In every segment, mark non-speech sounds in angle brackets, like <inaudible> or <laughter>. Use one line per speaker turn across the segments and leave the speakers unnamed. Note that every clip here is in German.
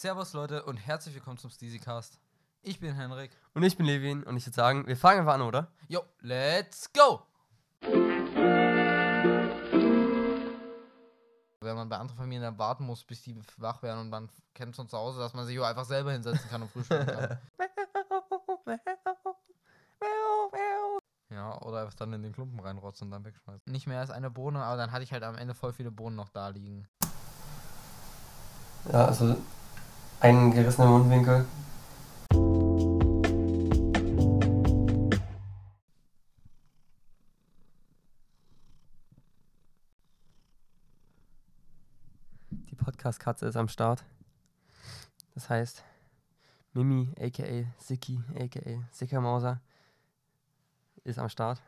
Servus Leute und herzlich willkommen zum Steezycast. Ich bin Henrik.
Und ich bin Levin und ich würde sagen, wir fangen einfach an, oder?
Jo, let's go! Wenn man bei anderen Familien dann warten muss, bis die wach werden und man kennt schon zu Hause, dass man sich auch einfach selber hinsetzen kann und frühstücken kann. Ja, oder einfach dann in den Klumpen reinrotzen und dann wegschmeißen. Nicht mehr als eine Bohne, aber dann hatte ich halt am Ende voll viele Bohnen noch da liegen.
Ja, also ein gerissener Mundwinkel. Die Podcast-Katze ist am Start. Das heißt, Mimi, aka Siki, aka Sickermauser, ist am Start.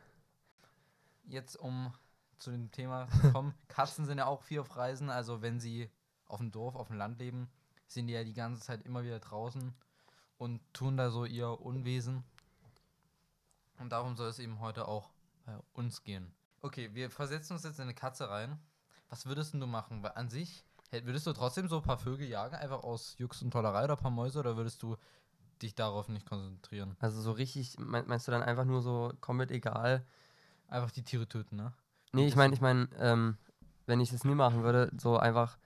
Jetzt, um zu dem Thema zu kommen, <laughs> Katzen sind ja auch viel auf Reisen, also wenn sie auf dem Dorf, auf dem Land leben, sind die ja die ganze Zeit immer wieder draußen und tun da so ihr Unwesen. Und darum soll es eben heute auch bei uns gehen. Okay, wir versetzen uns jetzt in eine Katze rein. Was würdest denn du machen? Weil an sich, würdest du trotzdem so ein paar Vögel jagen, einfach aus Jux und Tollerei oder ein paar Mäuse, oder würdest du dich darauf nicht konzentrieren?
Also so richtig, mein- meinst du dann einfach nur so komplett egal?
Einfach die Tiere töten, ne?
Nee, ich meine, ich meine, ähm, wenn ich das nie machen würde, so einfach,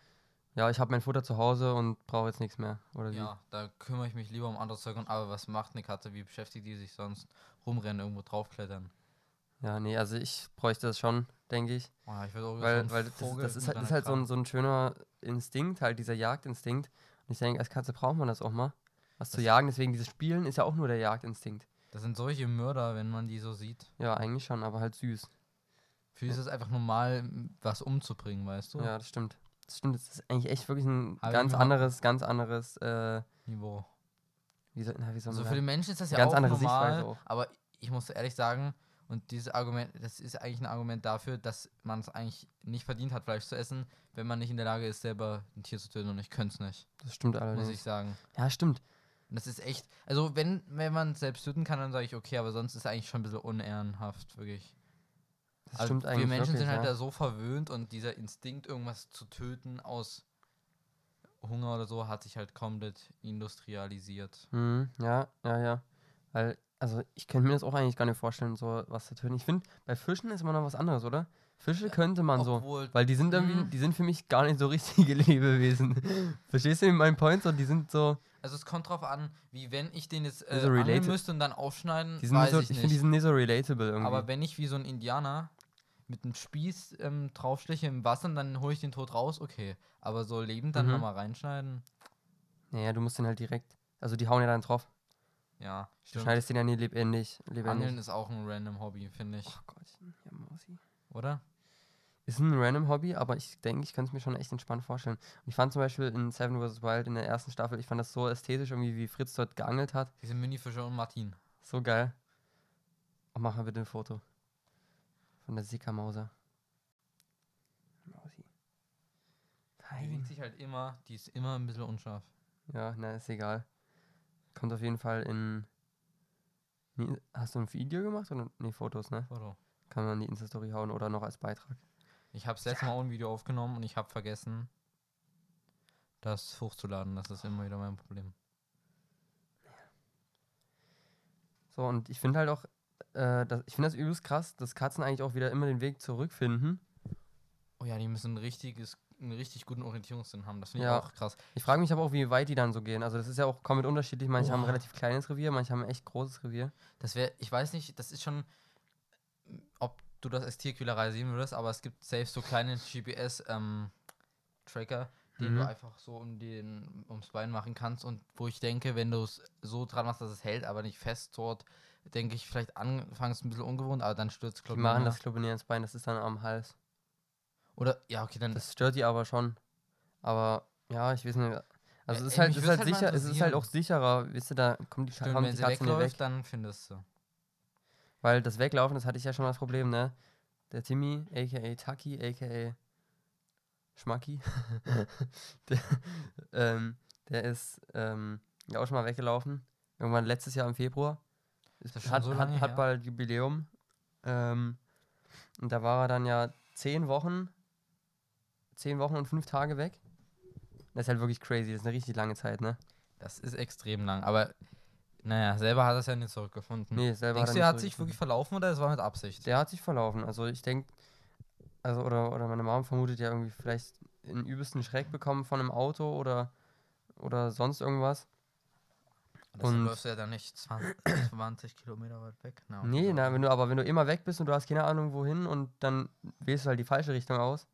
ja, ich habe mein Futter zu Hause und brauche jetzt nichts mehr. Oder wie?
Ja, da kümmere ich mich lieber um anderes Zeug. Und, aber was macht eine Katze? Wie beschäftigt die sich sonst? Rumrennen, irgendwo draufklettern.
Ja, nee, also ich bräuchte das schon, denke ich.
Oh, ich würde auch so
Weil,
ein
weil das,
Vogel
das ist
mit
halt, das ist halt so, ein, so ein schöner Instinkt, halt dieser Jagdinstinkt. Und ich denke, als Katze braucht man das auch mal. Was zu
Das-
jagen, deswegen dieses Spielen ist ja auch nur der Jagdinstinkt.
Das sind solche Mörder, wenn man die so sieht.
Ja, eigentlich schon, aber halt süß.
Für die ist es einfach normal, was umzubringen, weißt du?
Ja, das stimmt. Das stimmt, das ist eigentlich echt wirklich ein
Aber
ganz anderes, ganz anderes, äh,
Niveau.
wie soll, na, wie soll
Also für den? Menschen ist das ja
Ganz
auch
andere
normal.
Sichtweise auch.
Aber ich muss ehrlich sagen, und dieses Argument, das ist eigentlich ein Argument dafür, dass man es eigentlich nicht verdient hat, Fleisch zu essen, wenn man nicht in der Lage ist, selber ein Tier zu töten. Und ich könnte es nicht,
Das stimmt
muss ich
allerdings.
sagen.
Ja, stimmt.
Und das ist echt, also wenn, wenn man es selbst töten kann, dann sage ich okay, aber sonst ist es eigentlich schon ein bisschen unehrenhaft, wirklich.
Das
Also
stimmt eigentlich.
wir Menschen
wirklich,
sind halt
ja.
da so verwöhnt und dieser Instinkt, irgendwas zu töten aus Hunger oder so, hat sich halt komplett industrialisiert.
Mhm, ja, ja, ja. Weil, also ich könnte mir das auch eigentlich gar nicht vorstellen, so was zu töten. Ich finde, bei Fischen ist immer noch was anderes, oder? Fische könnte man so.
Obwohl,
Weil die sind irgendwie,
Mhm.
die sind für mich gar nicht so richtige <laughs> Lebewesen. Verstehst du meinen Point? So, die sind so,
also es kommt drauf an, wie wenn ich den jetzt äh,
Also related-
müsste und dann aufschneiden,
die sind
weiß
so,
ich
ich finde, die sind nicht so relatable irgendwie.
Aber wenn ich wie so ein Indianer mit einem Spieß ähm, draufsteche im Wasser und dann hole ich den tot raus, okay. Aber so lebend dann
Mhm.
nochmal reinschneiden,
naja, du musst den halt direkt, also die hauen ja dann drauf.
ja,
Du
stimmt.
schneidest den ja nie lebendig. lebendig.
Angeln ist auch ein random Hobby, finde ich.
Oh Gottchen, ja, Mausi.
Oder?
Ist ein random Hobby, aber ich denke, ich könnte es mir schon echt entspannt vorstellen. Und ich fand zum Beispiel in Seven vs. Wild in der ersten Staffel, ich fand das so ästhetisch, irgendwie wie Fritz dort geangelt hat.
Diese Minifische und Martin.
So geil. Und mach mal bitte ein Foto. Von der Sickermauser. Mausi.
Die
Fein.
bewegt sich halt immer, die ist immer ein bisschen unscharf.
Ja, na, ist egal. Kommt auf jeden Fall in. Nee, hast du ein Video gemacht oder? Nee, Fotos, ne?
Foto.
Kann man in die Insta-Story hauen oder noch als Beitrag.
Ich habe das letzte Mal auch ein Video aufgenommen und ich habe vergessen, das hochzuladen. Das ist immer wieder mein Problem.
So, und ich finde halt auch, äh, das, ich finde das übelst krass, dass Katzen eigentlich auch wieder immer den Weg zurückfinden.
Oh ja, die müssen ein richtiges, einen richtig guten Orientierungssinn haben. Das finde ich
Ja.
auch krass.
Ich frage mich aber auch, wie weit die dann so gehen. Also, das ist ja auch komplett unterschiedlich. Manche haben ein relativ kleines Revier, manche haben ein echt großes Revier.
Das wäre, ich weiß nicht, das ist schon, ob du das als Tierquälerei sehen würdest, aber es gibt safe so kleine GPS-Tracker, den
Mhm.
du einfach so um den, ums Bein machen kannst und wo ich denke, wenn du es so dran machst, dass es hält, aber nicht fest dort, denke ich, vielleicht anfangs ein bisschen ungewohnt, aber dann stürzt
Die machen das, nicht ins Bein, das ist dann am Hals.
Oder, ja, okay, dann
Das stört die aber schon. Aber, ja, ich weiß nicht. Also, es ist halt, ist halt
halt mal
sicher, es ist halt auch sicherer, wisst ihr, da kommt die,
stimmt,
kommt
wenn
die
sie
Katze
wegläuft,
weg.
dann findest du.
Weil das Weglaufen, das hatte ich ja schon das Problem, ne? Der Timmy, aka Taki, aka Schmacki, <laughs> der, ähm, der ist ähm, ja auch schon mal weggelaufen. Irgendwann letztes Jahr im Februar.
Ist das schon
hat,
so
hat,
lange
hat
her?
bald Jubiläum. Ähm, und da war er dann ja zehn Wochen, zehn Wochen und fünf Tage weg. Das ist halt wirklich crazy. Das ist eine richtig lange Zeit, ne?
Das ist extrem lang. Aber naja, selber hat er es ja nicht zurückgefunden.
Nee, selber
Denkst
hat
du,
er
er
nicht
hat sich wirklich verlaufen oder es war mit Absicht?
Der hat sich verlaufen. Also ich denke, also oder, oder meine Mom vermutet ja irgendwie vielleicht einen übelsten Schreck bekommen von einem Auto oder, oder sonst irgendwas.
Deshalb
und-
läufst du ja dann nicht 20, 20 <clears throat> Kilometer weit weg. Na,
Nee, na, wenn du, aber wenn du immer weg bist und du hast keine Ahnung wohin und dann wählst du halt die falsche Richtung aus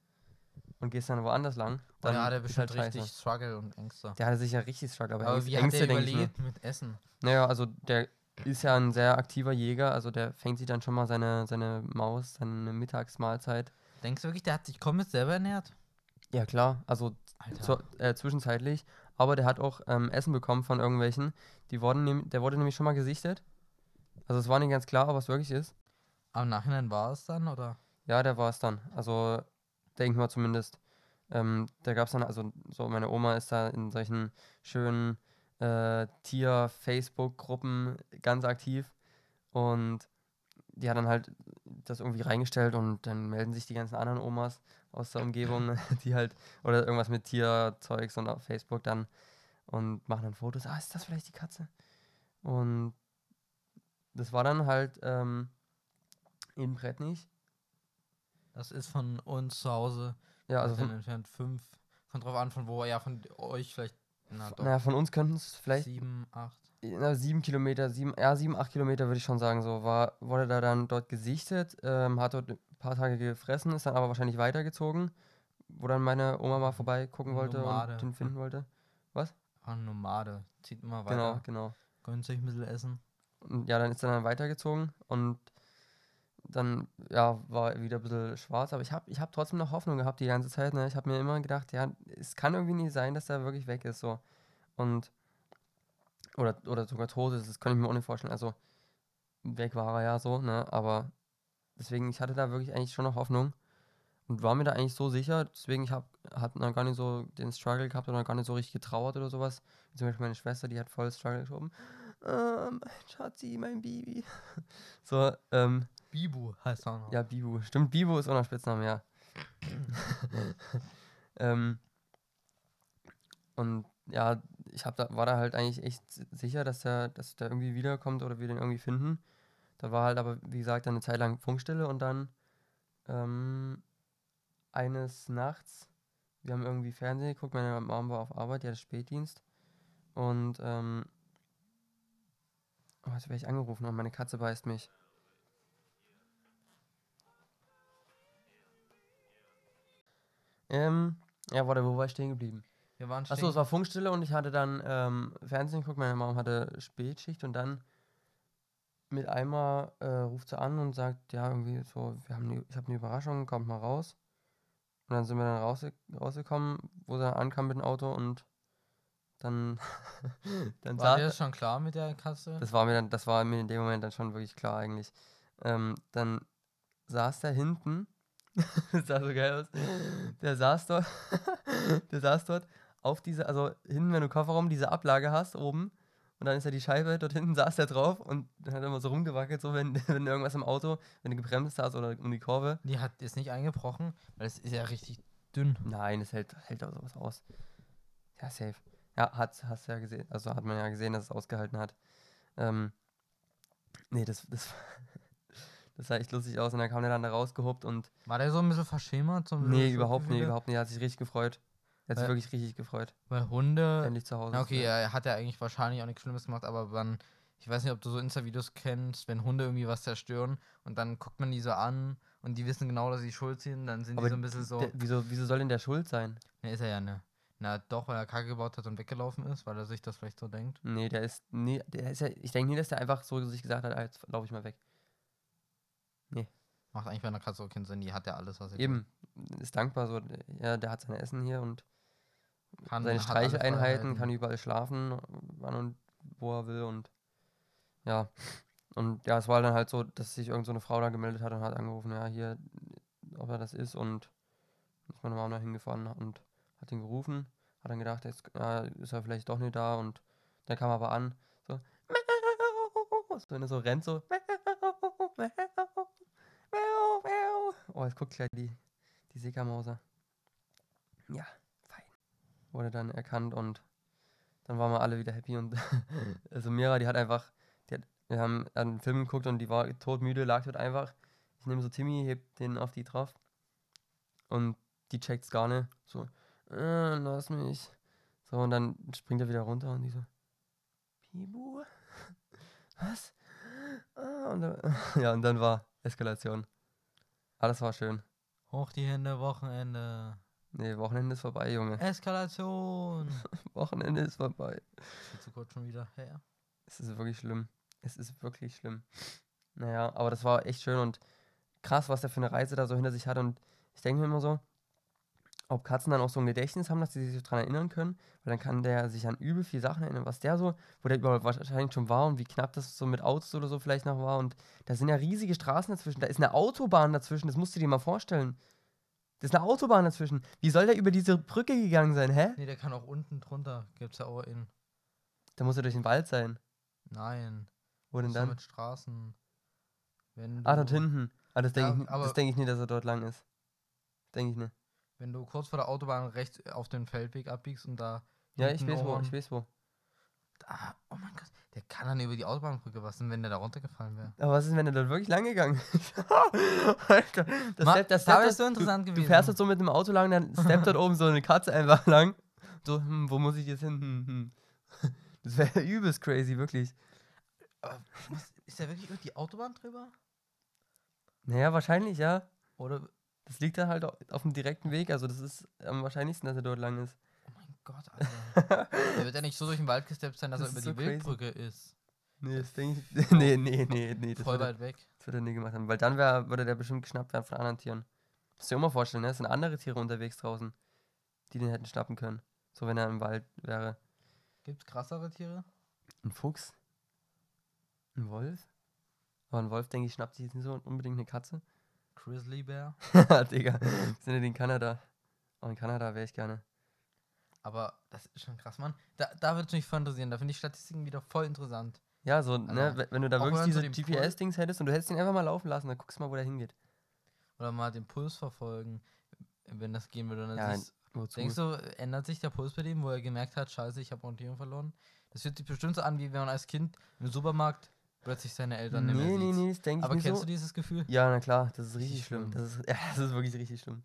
und gehst dann woanders lang, dann
Oder hat er
ist
bestimmt
halt
richtig Struggle und Ängste.
Der hatte sicher richtig Struggle, aber,
Aber
Ängste,
wie hat er
mir.
überlebt mit Essen?
Naja, also der ist ja ein sehr aktiver Jäger, also der fängt sich dann schon mal seine, seine Maus, seine Mittagsmahlzeit.
Denkst du wirklich, der hat sich komplett selber ernährt?
Ja klar, also zu, äh, zwischenzeitlich, aber der hat auch ähm, Essen bekommen von irgendwelchen. Die wurden der wurde nämlich schon mal gesichtet. Also es war nicht ganz klar, ob es wirklich ist.
Im Nachhinein war es dann, oder?
Ja, der war es dann. Also denke mal zumindest. Ähm, da gab es dann, also so meine Oma ist da in solchen schönen äh, Tier-Facebook-Gruppen ganz aktiv und die hat dann halt das irgendwie reingestellt und dann melden sich die ganzen anderen Omas aus der Umgebung, <laughs> die halt, oder irgendwas mit Tierzeugs und auf Facebook dann und machen dann Fotos. Ah, ist das vielleicht die Katze? Und das war dann halt ähm, in Brettnich.
Das ist von uns zu Hause.
Ja, also von,
entfernt fünf. Kommt drauf an, von wo, ja, von euch vielleicht. Na doch.
naja, von uns könnten es vielleicht
Sieben, acht.
na, sieben Kilometer, sieben, ja, sieben, acht Kilometer würde ich schon sagen, so war, wurde da dann dort gesichtet, ähm, hat dort paar Tage gefressen, ist dann aber wahrscheinlich weitergezogen, wo dann meine Oma mal vorbeigucken wollte
Nomade.
und den finden wollte.
Ein Nomade. Zieht immer
Genau,
weiter.
genau.
Gönnt sich ein bisschen Essen.
Und ja, dann ist er dann weitergezogen und dann, ja, war wieder ein bisschen schwarz, aber ich habe ich hab trotzdem noch Hoffnung gehabt die ganze Zeit, ne? Ich habe mir immer gedacht, ja, es kann irgendwie nicht sein, dass er wirklich weg ist, so. Und, oder, oder sogar tot ist, das kann ich mir auch nicht vorstellen. Also, weg war er ja so, ne? Aber deswegen, ich hatte da wirklich eigentlich schon noch Hoffnung und war mir da eigentlich so sicher, deswegen, ich habe hat noch gar nicht so den Struggle gehabt oder gar nicht so richtig getrauert oder sowas. Wie Zum Beispiel meine Schwester, die hat voll Struggle geschoben. Ähm, Schatzi, mein Baby. <laughs> So, ähm,
Bibu heißt er noch.
ja, Bibu. Stimmt, Bibu ist auch noch Spitzname, ja. <laughs> ähm, und ja, ich hab da, war da halt eigentlich echt si- sicher, dass der, dass der irgendwie wiederkommt oder wir den irgendwie finden. Da war halt aber, wie gesagt, dann eine Zeit lang Funkstille und dann ähm, eines Nachts, wir haben irgendwie Fernsehen geguckt, meine Mom war auf Arbeit, die hatte Spätdienst und ähm, oh, jetzt werde ich angerufen und meine Katze beißt mich. Ähm, ja, warte, wo war ich stehen geblieben?
Wir waren
Achso,
stehen-
es war Funkstille und ich hatte dann ähm, Fernsehen geguckt. Meine Mom hatte Spätschicht und dann mit einmal äh, ruft sie an und sagt, ja, irgendwie so, wir haben ne, ich habe eine Überraschung, kommt mal raus. Und dann sind wir dann rausge rausgekommen, wo sie ankam mit dem Auto und dann, <laughs> dann
War dir das schon klar mit der Katze?
das war mir dann, das war mir in dem Moment dann schon wirklich klar eigentlich. Ähm, dann saß der hinten, das <laughs> sah so geil aus, der saß dort, <laughs> der saß dort auf diese, also hinten, wenn du Kofferraum diese Ablage hast, oben, und dann ist ja die Scheibe, dort hinten saß der drauf und dann hat er immer so rumgewackelt, so wenn, <laughs> wenn irgendwas im Auto, wenn du gebremst hast oder um die Kurve.
Die hat jetzt nicht eingebrochen, weil es ist ja richtig dünn.
Nein, es hält, hält auch sowas aus. Ja, safe. Ja, hat, hast ja gesehen, also hat man ja gesehen, dass es ausgehalten hat. Ähm, nee, das, das, <laughs> das sah echt lustig aus und dann kam der dann da rausgehobt und
War der so ein bisschen verschämert? So ein
nee,
bisschen
überhaupt nicht, überhaupt nicht, er hat sich richtig gefreut. Er hat sich wirklich richtig gefreut,
Weil Hunde.
endlich zu Hause
okay, er hat ja eigentlich wahrscheinlich auch nichts Schlimmes gemacht, aber dann, ich weiß nicht, ob du so Insta-Videos kennst, wenn Hunde irgendwie was zerstören und dann guckt man die so an und die wissen genau, dass sie schuld sind, dann sind
Aber
die so ein bisschen so.
Der, wieso, wieso soll denn der schuld sein?
Ne, ist er ja ne. Na doch, weil er Kacke gebaut hat und weggelaufen ist, weil er sich das vielleicht so denkt.
Nee, der ist, nee, der ist ja, ich denke nie, dass der einfach so sich gesagt hat, ah, jetzt laufe ich mal weg.
Macht eigentlich bei einer Katze auch keinen Sinn, die hat ja alles, was er
Eben, ist dankbar so, ja, der hat sein Essen hier und
kann.
seine
Freiheiten.
kann überall schlafen, wann und wo er will und ja. Und ja, es war dann halt so, dass sich irgend so eine Frau da gemeldet hat und hat angerufen, ja, hier, ob er das ist und ist meine Mama hingefahren und hat ihn gerufen, hat dann gedacht, jetzt ja, ist er vielleicht doch nicht da und dann kam er aber an, so, so wenn er so rennt, so, oh, jetzt guckt gleich die, die Sickermauser. Ja, fein. wurde dann erkannt und dann waren wir alle wieder happy und <laughs> also Mira, die hat einfach, die hat, wir haben einen Film geguckt und die war todmüde, lag dort einfach. Ich nehme so Timmy, heb den auf die drauf und die checkt's gar nicht. So, äh, lass mich. So, und dann springt er wieder runter und die so, Pibu? <laughs> Was? Ah, und dann, <laughs> ja, und dann war Eskalation. Alles war schön.
Hoch die Hände, Wochenende.
Nee, Wochenende ist vorbei, Junge.
Eskalation. <laughs>
Wochenende ist vorbei.
Viel zu kurz schon wieder her.
Es ist wirklich schlimm. Es ist wirklich schlimm. Naja, aber das war echt schön und krass, was der für eine Reise da so hinter sich hat. Und ich denke mir immer so, ob Katzen dann auch so ein Gedächtnis haben, dass sie sich daran erinnern können, weil dann kann der sich an übel viele Sachen erinnern, was der so, wo der überall wahrscheinlich schon war und wie knapp das so mit Autos oder so vielleicht noch war. Und da sind ja riesige Straßen dazwischen, da ist eine Autobahn dazwischen, das musst du dir mal vorstellen. Da ist eine Autobahn dazwischen. Wie soll der über diese Brücke gegangen sein, hä?
Nee, der kann auch unten drunter. Gibt's ja auch in.
Da muss er durch den Wald sein.
Nein.
Wo denn dann?
mit Straßen. Wenn
Ah, dort hinten. Ah, das denke
Ja,
ich, das denk ich nicht, dass er dort lang ist. Denke ich nicht.
Wenn du kurz vor der Autobahn rechts auf den Feldweg abbiegst und da.
Ja, ich weiß wo, ich weiß wo.
Ah, oh mein Gott. Der kann dann über die Autobahnbrücke. Was denn, wenn der da runtergefallen wäre?
Aber was ist, wenn er dort wirklich lang gegangen ist? <laughs> Alter, das
Ma-
Step, das
da
Step,
wär's so
du-
interessant
Du
gewesen.
fährst dort so mit dem Auto lang, dann steppt dort <laughs> oben so eine Katze einfach lang. So, hm, wo muss ich jetzt hin? Hm, hm. Das wäre <laughs> übelst crazy, wirklich.
Aber ist der wirklich über die Autobahn drüber?
Naja, wahrscheinlich, ja.
Oder.
Das liegt da halt au- auf dem direkten Weg. Also, das ist am wahrscheinlichsten, dass er dort lang ist.
Oh mein Gott, Alter. der wird ja nicht so durch den Wald gesteppt sein, dass
Das
er über
ist
die
so crazy.
Wildbrücke ist.
Nee, das denke ich. <laughs> nee, nee, nee, nee. Das
Voll weit weg.
das wird er nie gemacht haben. Weil dann wär, würde der bestimmt geschnappt werden von anderen Tieren. Musst du dir auch mal vorstellen, ne? Es sind andere Tiere unterwegs draußen, die den hätten schnappen können. So, wenn er im Wald wäre.
Gibt's krassere Tiere?
Ein Fuchs? Ein Wolf? Aber ein Wolf, denke ich, schnappt sich jetzt nicht so unbedingt eine Katze.
Grizzly Bear? <laughs>
Digga, wir sind in Kanada. Auch in Kanada wäre ich gerne.
Aber das ist schon krass, Mann. Da, da würde es mich voll interessieren. Da finde ich Statistiken wieder voll interessant.
Ja, so, ne,
Also,
we- wenn du da wirklich diese GPS-Dings hättest und du hättest ihn einfach mal laufen lassen, dann guckst du mal, wo der hingeht.
Oder mal den Puls verfolgen, wenn das gehen würde. Dann
Ja,
siehst- denkst du, ändert sich der Puls bei dem, wo er gemerkt hat, scheiße, ich habe Orientierung verloren? Das fühlt sich bestimmt so an, wie wenn man als Kind im Supermarkt plötzlich seine Eltern nicht mehr
nee, nee, nee, das denke ich
Aber
nicht
kennst
so.
du dieses Gefühl?
Ja, na klar, das ist
Richtig
schlimm. Das ist, <laughs> ja, das ist wirklich richtig schlimm.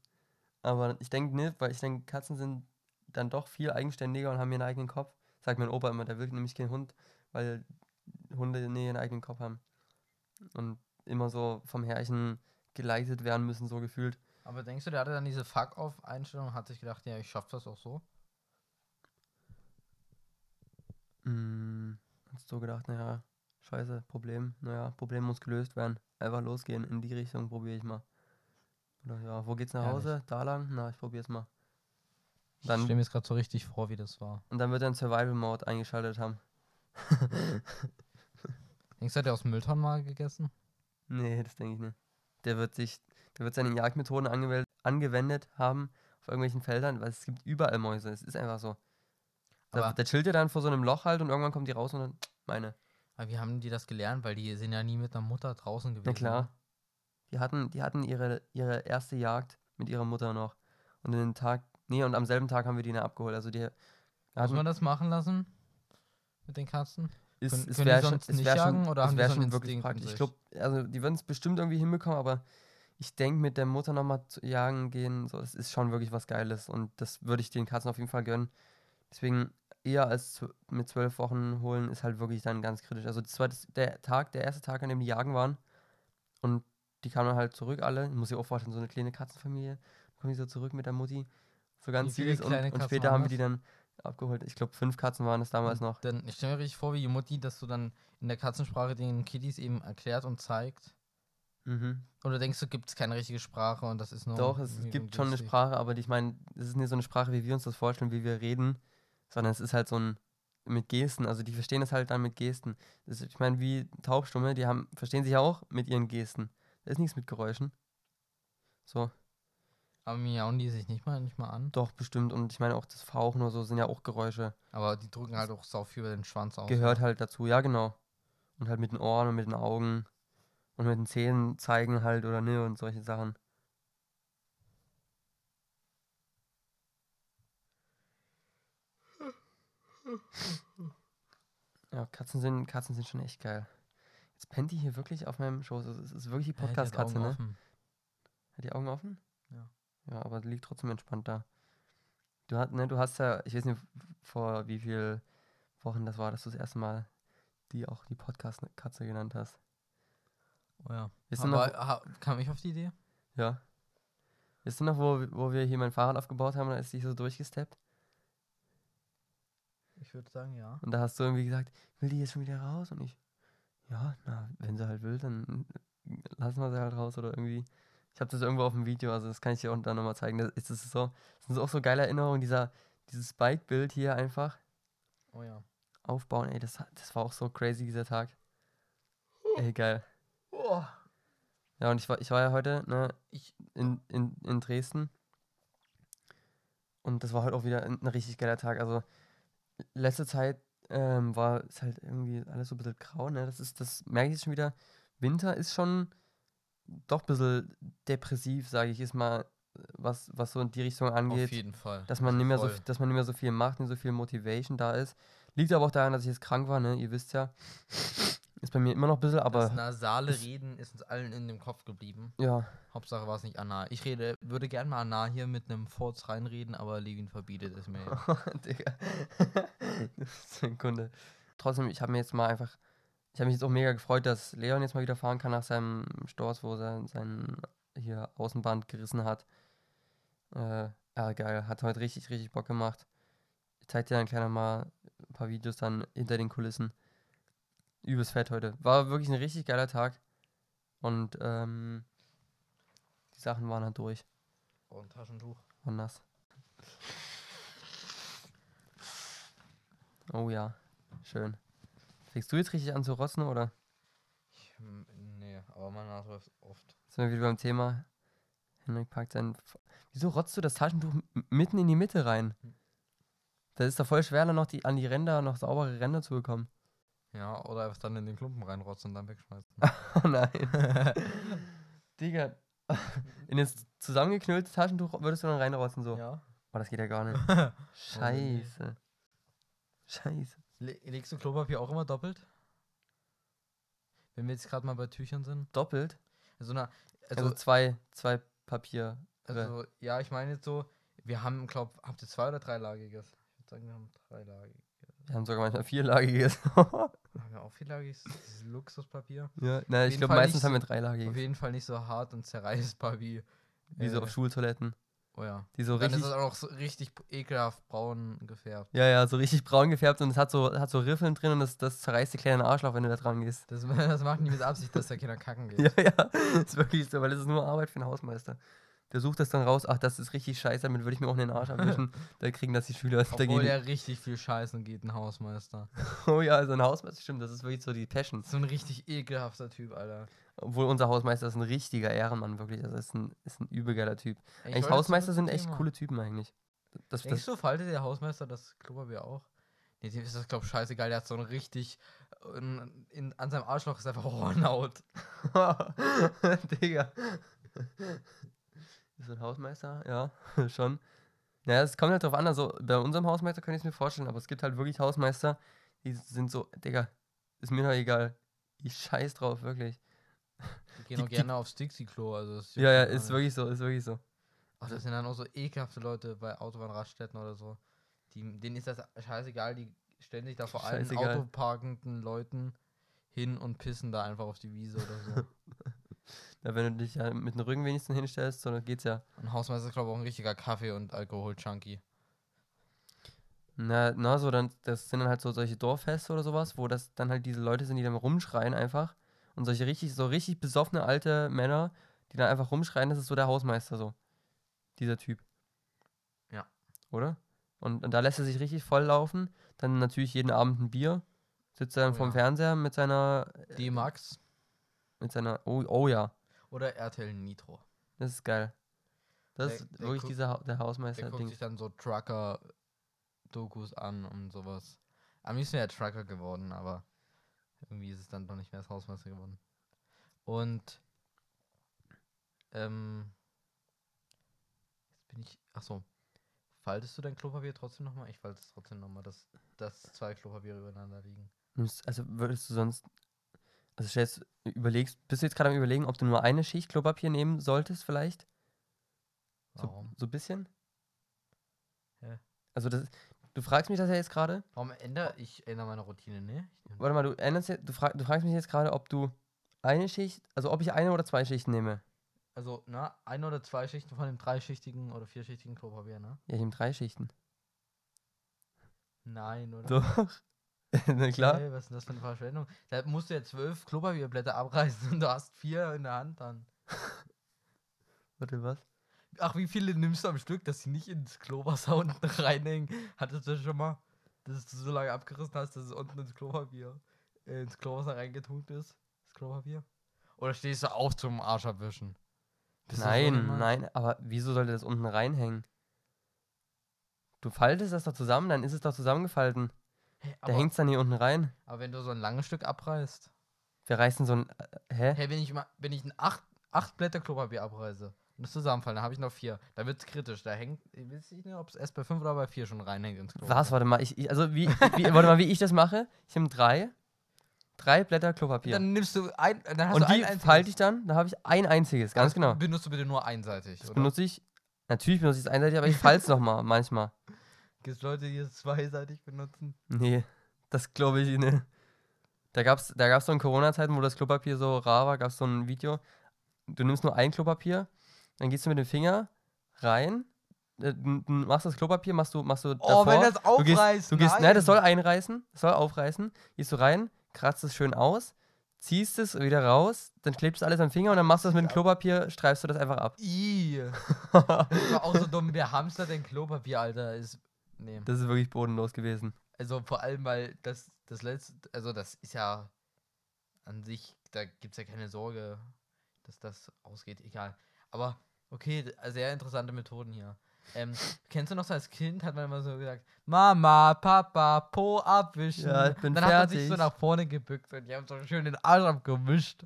Aber ich denke nicht, weil ich denke, Katzen sind dann doch viel eigenständiger und haben ihren eigenen Kopf. Sagt mein Opa immer, der will nämlich kein Hund, weil Hunde nie ihren eigenen Kopf haben. Und immer so vom Herrchen geleitet werden müssen, so gefühlt.
Aber denkst du, der hatte dann diese Fuck-Off-Einstellung und hat sich gedacht, ja, ich schaff das auch so?
Hm, hast du gedacht, naja, scheiße, Problem, naja, Problem muss gelöst werden. Einfach losgehen, in die Richtung probiere ich mal. Oder ja, wo geht's nach
Ehrlich?
Hause? Da lang? Na, ich probier's mal.
Ich
Dann-
stelle mir jetzt gerade so richtig vor, wie das war.
Und dann wird er einen Survival-Mode eingeschaltet haben. <laughs>
Denkst du, hat er aus Mülltonnen mal gegessen?
Nee, das denke ich nicht. Der wird sich, der wird seine Jagdmethoden angewählt, angewendet haben auf irgendwelchen Feldern, weil es gibt überall Mäuse. Es ist einfach so. Da,
Aber-
der chillt ja dann vor so einem Loch halt und irgendwann kommen die raus und dann meine.
Aber wie haben die das gelernt? Weil die sind ja nie mit der Mutter draußen gewesen.
Na klar. Die hatten, die hatten ihre, ihre erste Jagd mit ihrer Mutter noch. Und den Tag, nee, und am selben Tag haben wir die dann abgeholt. Also die
Muss man das machen lassen? Mit den Katzen?
ist,
können-
es
können die
wär schon,
sonst
es wär
jagen
schon,
oder
es wär schon wirklich praktisch. Ich glaube, also die würden es bestimmt irgendwie hinbekommen, aber ich denke, mit der Mutter nochmal zu jagen gehen, so, das ist schon wirklich was Geiles. Und das würde ich den Katzen auf jeden Fall gönnen. Deswegen eher als mit zwölf Wochen holen, ist halt wirklich dann ganz kritisch. Also das war das, der Tag, der erste Tag, an dem die jagen waren. Und die kamen dann halt zurück alle. Ich muss sich auch vorstellen, so eine kleine Katzenfamilie. Kommen die so zurück mit der Mutti. So ganz
viele
süß. Und, und später haben wir die dann abgeholt. Ich glaube, fünf Katzen waren es damals noch.
Dann, ich stelle mir richtig vor, wie die Mutti, dass du dann in der Katzensprache den Kiddies eben erklärt und zeigt.
Mhm.
Oder denkst du, gibt es keine richtige Sprache und das ist nur.
Doch, es, gibt schon eine? Sprache, aber ich meine, es ist nicht so eine Sprache, wie wir uns das vorstellen, wie wir reden, sondern es ist halt so ein mit Gesten, also die verstehen es halt dann mit Gesten. Das ich meine, wie Taubstumme, die haben, verstehen sich auch mit ihren Gesten. Da ist nichts mit Geräuschen. So,
Aber miauen die sich nicht mal, nicht mal an.
doch, bestimmt. Und ich meine, auch das Fauchen oder so sind ja auch Geräusche.
Aber die drücken halt auch sau viel über den Schwanz aus.
Gehört halt dazu, ja, genau. Und halt mit den Ohren und mit den Augen und mit den Zähnen zeigen halt oder ne und solche Sachen. Ja, Katzen sind, Katzen sind schon echt geil. Jetzt pennt die hier wirklich auf meinem Schoß. Also Es ist wirklich die Podcast-Katze, ne?
offen.
Hat die Augen offen?
Ja.
Ja, aber liegt trotzdem entspannt da. Du, hat, ne, du hast ja, ich weiß nicht, vor wie viel Wochen das war, dass du das erste Mal die auch die Podcast-Katze genannt hast.
Oh ja.
Wisst ihr noch,
Aber ha, kam ich auf die Idee?
ja. Wisst ihr noch, wo, wo wir hier mein Fahrrad aufgebaut haben, da ist die so durchgesteppt?
Ich würde sagen, ja.
Und da hast du irgendwie gesagt, will die jetzt schon wieder raus? Und ich, ja, na, wenn sie halt will, dann lassen wir sie halt raus oder irgendwie. Ich habe das irgendwo auf dem Video, also das kann ich dir auch dann nochmal zeigen. Das ist das so, das sind so auch so geile Erinnerungen, dieser, dieses Bike-Bild hier einfach
Oh ja.
aufbauen, ey, das, das war auch so crazy, dieser Tag. Ey, geil.
Oh.
Ja, und ich war, ich war ja heute, ne,
Ich-
in, in, in Dresden. Und das war heute auch wieder ein, ein richtig geiler Tag. Also, letzte Zeit ähm, war es halt irgendwie alles so ein bisschen grau, ne? Das ist, das merke ich jetzt schon wieder. Winter ist schon doch ein bisschen depressiv, sage ich, ist mal, was, was so in die Richtung
Auf
angeht.
jeden Fall.
Dass man, nicht mehr so, dass man nicht mehr so viel macht, nicht so viel Motivation da ist. Liegt aber auch daran, dass ich jetzt krank war, ne? Ihr wisst ja. Ist bei mir immer noch ein bisschen, aber
das nasale
ist-
Reden ist uns allen in dem Kopf geblieben.
ja.
Hauptsache war es nicht Anna. Ich rede, würde gern mal Anna hier mit einem Furz reinreden, aber Levin verbietet es mir. <laughs>
Digga. das ist ein Kunde. Trotzdem, ich habe mir jetzt mal einfach, ich habe mich jetzt auch mega gefreut, dass Leon jetzt mal wieder fahren kann nach seinem Sturz, wo er sein hier Außenband gerissen hat. Äh, ja, geil. Hat heute richtig, richtig Bock gemacht. Ich zeig dir dann gleich noch mal ein paar Videos dann hinter den Kulissen. Übelst fett heute. War wirklich ein richtig geiler Tag. Und ähm, die Sachen waren halt durch.
Oh, ein Taschentuch.
War nass. Oh ja, schön. Fängst du jetzt richtig an zu rotzen oder
Ich, hm, nee, aber meine Nase läuft oft.
sind wir wieder beim Thema? Henrik packt sein. F Wieso rotzt du das Taschentuch mitten in die Mitte rein? Das ist doch voll schwer, dann noch die, an die Ränder noch saubere Ränder zu bekommen.
Ja, oder einfach dann in den Klumpen reinrotzen und dann wegschmeißen. <laughs>
Oh nein. <laughs> Digga. In das zusammengeknüllte Taschentuch würdest du dann reinrotzen so.
ja.
Oh, das geht ja gar <laughs> nicht. Scheiße. Scheiße.
Le legst du Klopapier auch immer doppelt? Wenn wir jetzt gerade mal bei Tüchern sind.
Doppelt?
Also, na,
Also,
also,
zwei, zwei Papier.
also ja, ich meine jetzt so, wir haben, glaub, habt ihr zwei oder dreilagiges? Ich würde sagen, wir haben dreilagiges.
Wir haben sogar manchmal <laughs> vierlagiges.
Haben wir auch vierlagiges? Dieses Luxuspapier?
ja, nein, ich glaube meistens haben wir
Auf
dreilagiges.
jeden Fall nicht so hart und zerreißbar wie.
Wie so
äh,
auf Schultoiletten.
Oh ja.
Die so
Dann
richtig.
ist es auch so richtig ekelhaft braun gefärbt.
Ja, ja, so richtig braun gefärbt und es hat so, hat so Riffeln drin und das, das zerreißt dir kleinen Arschloch, wenn du da dran gehst.
Das, <laughs> das machen die mit Absicht, dass da Kinder kacken <laughs> geht.
Ja, ja, ist wirklich so, weil das ist nur Arbeit für den Hausmeister. Der sucht das dann raus, ach, das ist richtig scheiße, damit würde ich mir auch in den Arsch abwischen. <laughs> da kriegen das die Schüler.
Obwohl ja richtig viel Scheißen geht, ein Hausmeister. <laughs>
oh ja, also ein Hausmeister, stimmt, das ist wirklich so die Passion.
So ein richtig ekelhafter Typ, Alter.
Obwohl unser Hausmeister ist ein richtiger Ehrenmann, wirklich. Also ist ein, ist ein übelgeiler Typ.
Ey, ich
Eigentlich Hausmeister sind echt
Thema.
coole Typen eigentlich. Das,
Denkst
das,
du, faltet der Hausmeister das Klopapier auch? Nee, dem ist das, glaub scheißegal. Der hat so ein richtig. In, in, an seinem Arschloch ist einfach Hornhaut. <laughs>
Digga. Ist so ein Hausmeister? Ja, <laughs> schon. Naja, es kommt halt drauf an, also bei unserem Hausmeister kann ich es mir vorstellen, aber es gibt halt wirklich Hausmeister, die sind so, Digga, ist mir doch egal. Ich scheiß drauf, wirklich.
Die gehen
Die-
auch
die-
gerne aufs Dixie-Klo. Also
Ja, ja, ist wirklich so, ist wirklich so.
Ach, das sind dann auch so ekelhafte Leute bei Autobahnraststätten oder so. Die, denen ist das scheißegal, die stellen sich da vor allen
Scheißegal.
autoparkenden Leuten hin und pissen da einfach auf die Wiese oder so. <laughs>
Ja, wenn du dich ja mit dem Rücken wenigstens hinstellst, so, dann geht's ja.
Und Hausmeister ist, glaube ich, auch ein richtiger Kaffee- und Alkohol-Junkie.
Na, na, so, dann, das sind dann halt so solche Dorffeste oder sowas, wo das dann halt diese Leute sind, die dann rumschreien einfach. Und solche richtig, so richtig besoffene alte Männer, die dann einfach rumschreien, das ist so der Hausmeister so. Dieser Typ.
Ja.
Oder? Und, und da lässt er sich richtig voll laufen. Dann natürlich jeden Abend ein Bier. Sitzt er dann
Oh
vorm
ja.
Fernseher mit seiner,
D-Max
mit seiner, oh, oh ja,
oder RTL Nitro.
das ist geil. Das
Der-
ist wirklich dieser, Ha- der
Der guckt
Hausmeister-Ding.
sich dann so Trucker-Dokus an und sowas. Am liebsten wäre er Trucker geworden, aber irgendwie ist es dann doch nicht mehr als Hausmeister geworden. Und ähm, jetzt bin ich. Ach so. Faltest du dein Klopapier trotzdem nochmal? Ich falte es trotzdem nochmal, dass, dass zwei Klopapiere übereinander liegen.
Also würdest du sonst, also stellst, überlegst, bist du jetzt gerade am überlegen, ob du nur eine Schicht Klopapier nehmen solltest vielleicht? So,
Warum?
so ein bisschen?
Hä?
Also das, du fragst mich das ja jetzt gerade.
Warum ändere ich ändere meine Routine, ne?
Warte mal, du änderst, ja- du, frag, du fragst mich jetzt gerade, ob du eine Schicht, also ob ich eine oder zwei Schichten nehme.
Also, na, ein oder zwei Schichten von dem dreischichtigen oder vierschichtigen Klopapier, ne?
Ja, ich nehme drei Schichten.
Nein, oder?
Doch. <laughs> Na klar.
Hey, was ist denn das für eine Verschwendung? Da musst du ja zwölf Klopapierblätter abreißen und du hast vier in der Hand dann. <laughs>
Warte, was?
Ach, wie viele nimmst du am Stück, dass sie nicht ins Klowasser unten <laughs> reinhängen? Hattest du schon mal, dass du so lange abgerissen hast, dass es unten ins Klopapier, äh, ins Klowasser reingetunkt ist? Das Klopapier? Oder stehst du auch zum Arsch abwischen? Bist
Nein, nein, aber wieso sollte das unten reinhängen? Du faltest das doch zusammen, dann ist es doch zusammengefalten.
Hä,
Da hängt es dann hier unten rein.
aber wenn du so ein langes Stück abreißt.
Wir reißen so ein. Äh, hä?
Hey, wenn ich mal, wenn ich ein acht, acht Blätter Klopapier abreiße und das zusammenfallen, dann habe ich noch vier. Da wird's kritisch. Da hängt, ich weiß nicht, ob es erst bei fünf oder bei vier schon reinhängt ins Klopapier.
Was? Warte mal, ich, ich also wie, wie, warte mal, wie ich das mache? Ich nehme drei. Drei Blätter Klopapier.
Dann nimmst du ein, dann hast
und
du ein
die
einziges.
falte ich dann, da habe ich ein einziges, ganz
Das
genau.
Benutzt du bitte nur einseitig.
Das
oder?
benutze ich. Natürlich benutze ich es einseitig, aber ich falte es nochmal, manchmal.
Gibt es Leute, die es <laughs> zweiseitig benutzen?
Nee, das glaube ich nicht. Da gab es da gab's so in Corona-Zeiten, wo das Klopapier so rar war, gab es so ein Video. Du nimmst nur ein Klopapier, dann gehst du mit dem Finger rein, äh, machst das Klopapier, machst du, machst du
Oh, wenn das
du gehst,
aufreißt,
du gehst, nein.
nein.
das soll einreißen, das soll aufreißen, gehst du rein, kratzt es schön aus, ziehst es wieder raus, dann klebst du alles am Finger und dann machst du das mit dem Klopapier, streifst du das einfach ab.
I. <laughs> Das war auch so dumm. Wer hamstert denn Klopapier, Alter? Ist. Nee.
Das ist wirklich bodenlos gewesen.
Also vor allem, weil das, das letzte, also das ist ja an sich, da gibt es ja keine Sorge, dass das ausgeht, egal. Aber okay, sehr interessante Methoden hier. Ähm, <laughs> kennst du noch so als Kind, hat man immer so gesagt, Mama, Papa, Po abwischen.
Ja, ich bin
Dann hat man sich so
fertig.
nach vorne gebückt und die haben so schön den Arsch abgewischt.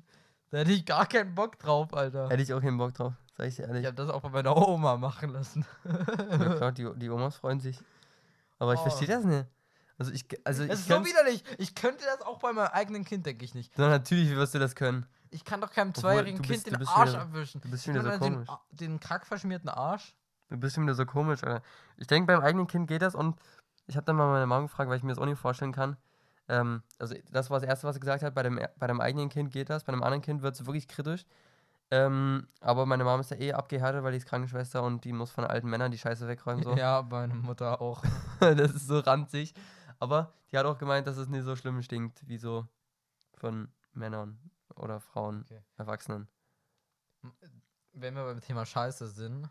Da hätte ich gar keinen Bock drauf, Alter.
Hätte ich auch keinen Bock drauf, sag ich dir
Ich
ehrlich.
habe das auch bei meiner Oma machen lassen.
Ja, klar, <laughs> die, die Omas freuen sich. Aber ich
Oh.
verstehe das nicht. Also ich, also
Das
ich
ist so widerlich. Ich könnte das auch bei meinem eigenen Kind, denke ich nicht.
Na, natürlich wirst du das können.
Ich kann doch keinem zweijährigen Kind
bist- du
den Arsch
wieder-
abwischen.
Du bist schon wieder so
den,
komisch.
A- den kackverschmierten Arsch.
Du bist schon wieder so komisch, Alter. Ich denke, beim eigenen Kind geht das und ich habe dann mal meine Mom gefragt, weil ich mir das auch nicht vorstellen kann. Ähm, also das war das Erste, was sie gesagt hat, bei dem, bei dem eigenen Kind geht das, bei einem anderen Kind wird es wirklich kritisch. Ähm, aber meine Mom ist ja eh abgehärtet, weil die ist Krankenschwester und die muss von alten Männern die Scheiße wegräumen. So.
Ja, meine Mutter auch. <laughs>
das ist so ranzig. Aber die hat auch gemeint, dass es nicht so schlimm stinkt, wie so von Männern oder Frauen,
Okay.
Erwachsenen.
Wenn wir beim Thema Scheiße sind,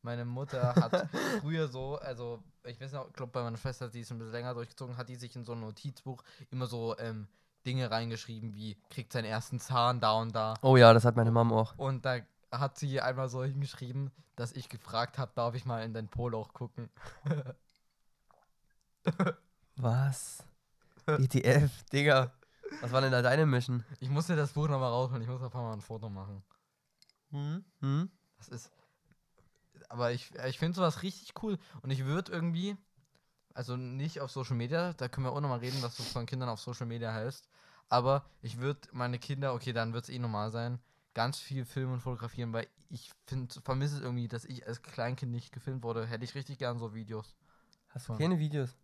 meine Mutter hat <laughs> früher so, also ich weiß noch, ich glaube bei meiner Schwester, die ist ein bisschen länger durchgezogen, hat die sich in so ein Notizbuch immer so ähm, Dinge reingeschrieben wie kriegt seinen ersten Zahn da und da.
Oh ja, das hat meine Mom auch.
Und da hat sie einmal so hingeschrieben, dass ich gefragt habe, darf ich mal in dein Poloch gucken. <laughs>
Was? ETF, Digga. Was war denn da deine Mission?
Ich musste das Buch nochmal rausholen, ich muss einfach mal ein Foto machen.
Hm? Hm?
Das ist. Aber ich, ich finde sowas richtig cool. Und ich würde irgendwie. Also nicht auf Social Media, da können wir auch nochmal reden, was du von Kindern auf Social Media hältst. Aber ich würde meine Kinder, okay, dann wird es eh normal sein, ganz viel filmen und fotografieren, weil ich finde, vermisse es irgendwie, dass ich als Kleinkind nicht gefilmt wurde. Hätte ich richtig gern so Videos.
Hast du keine Videos?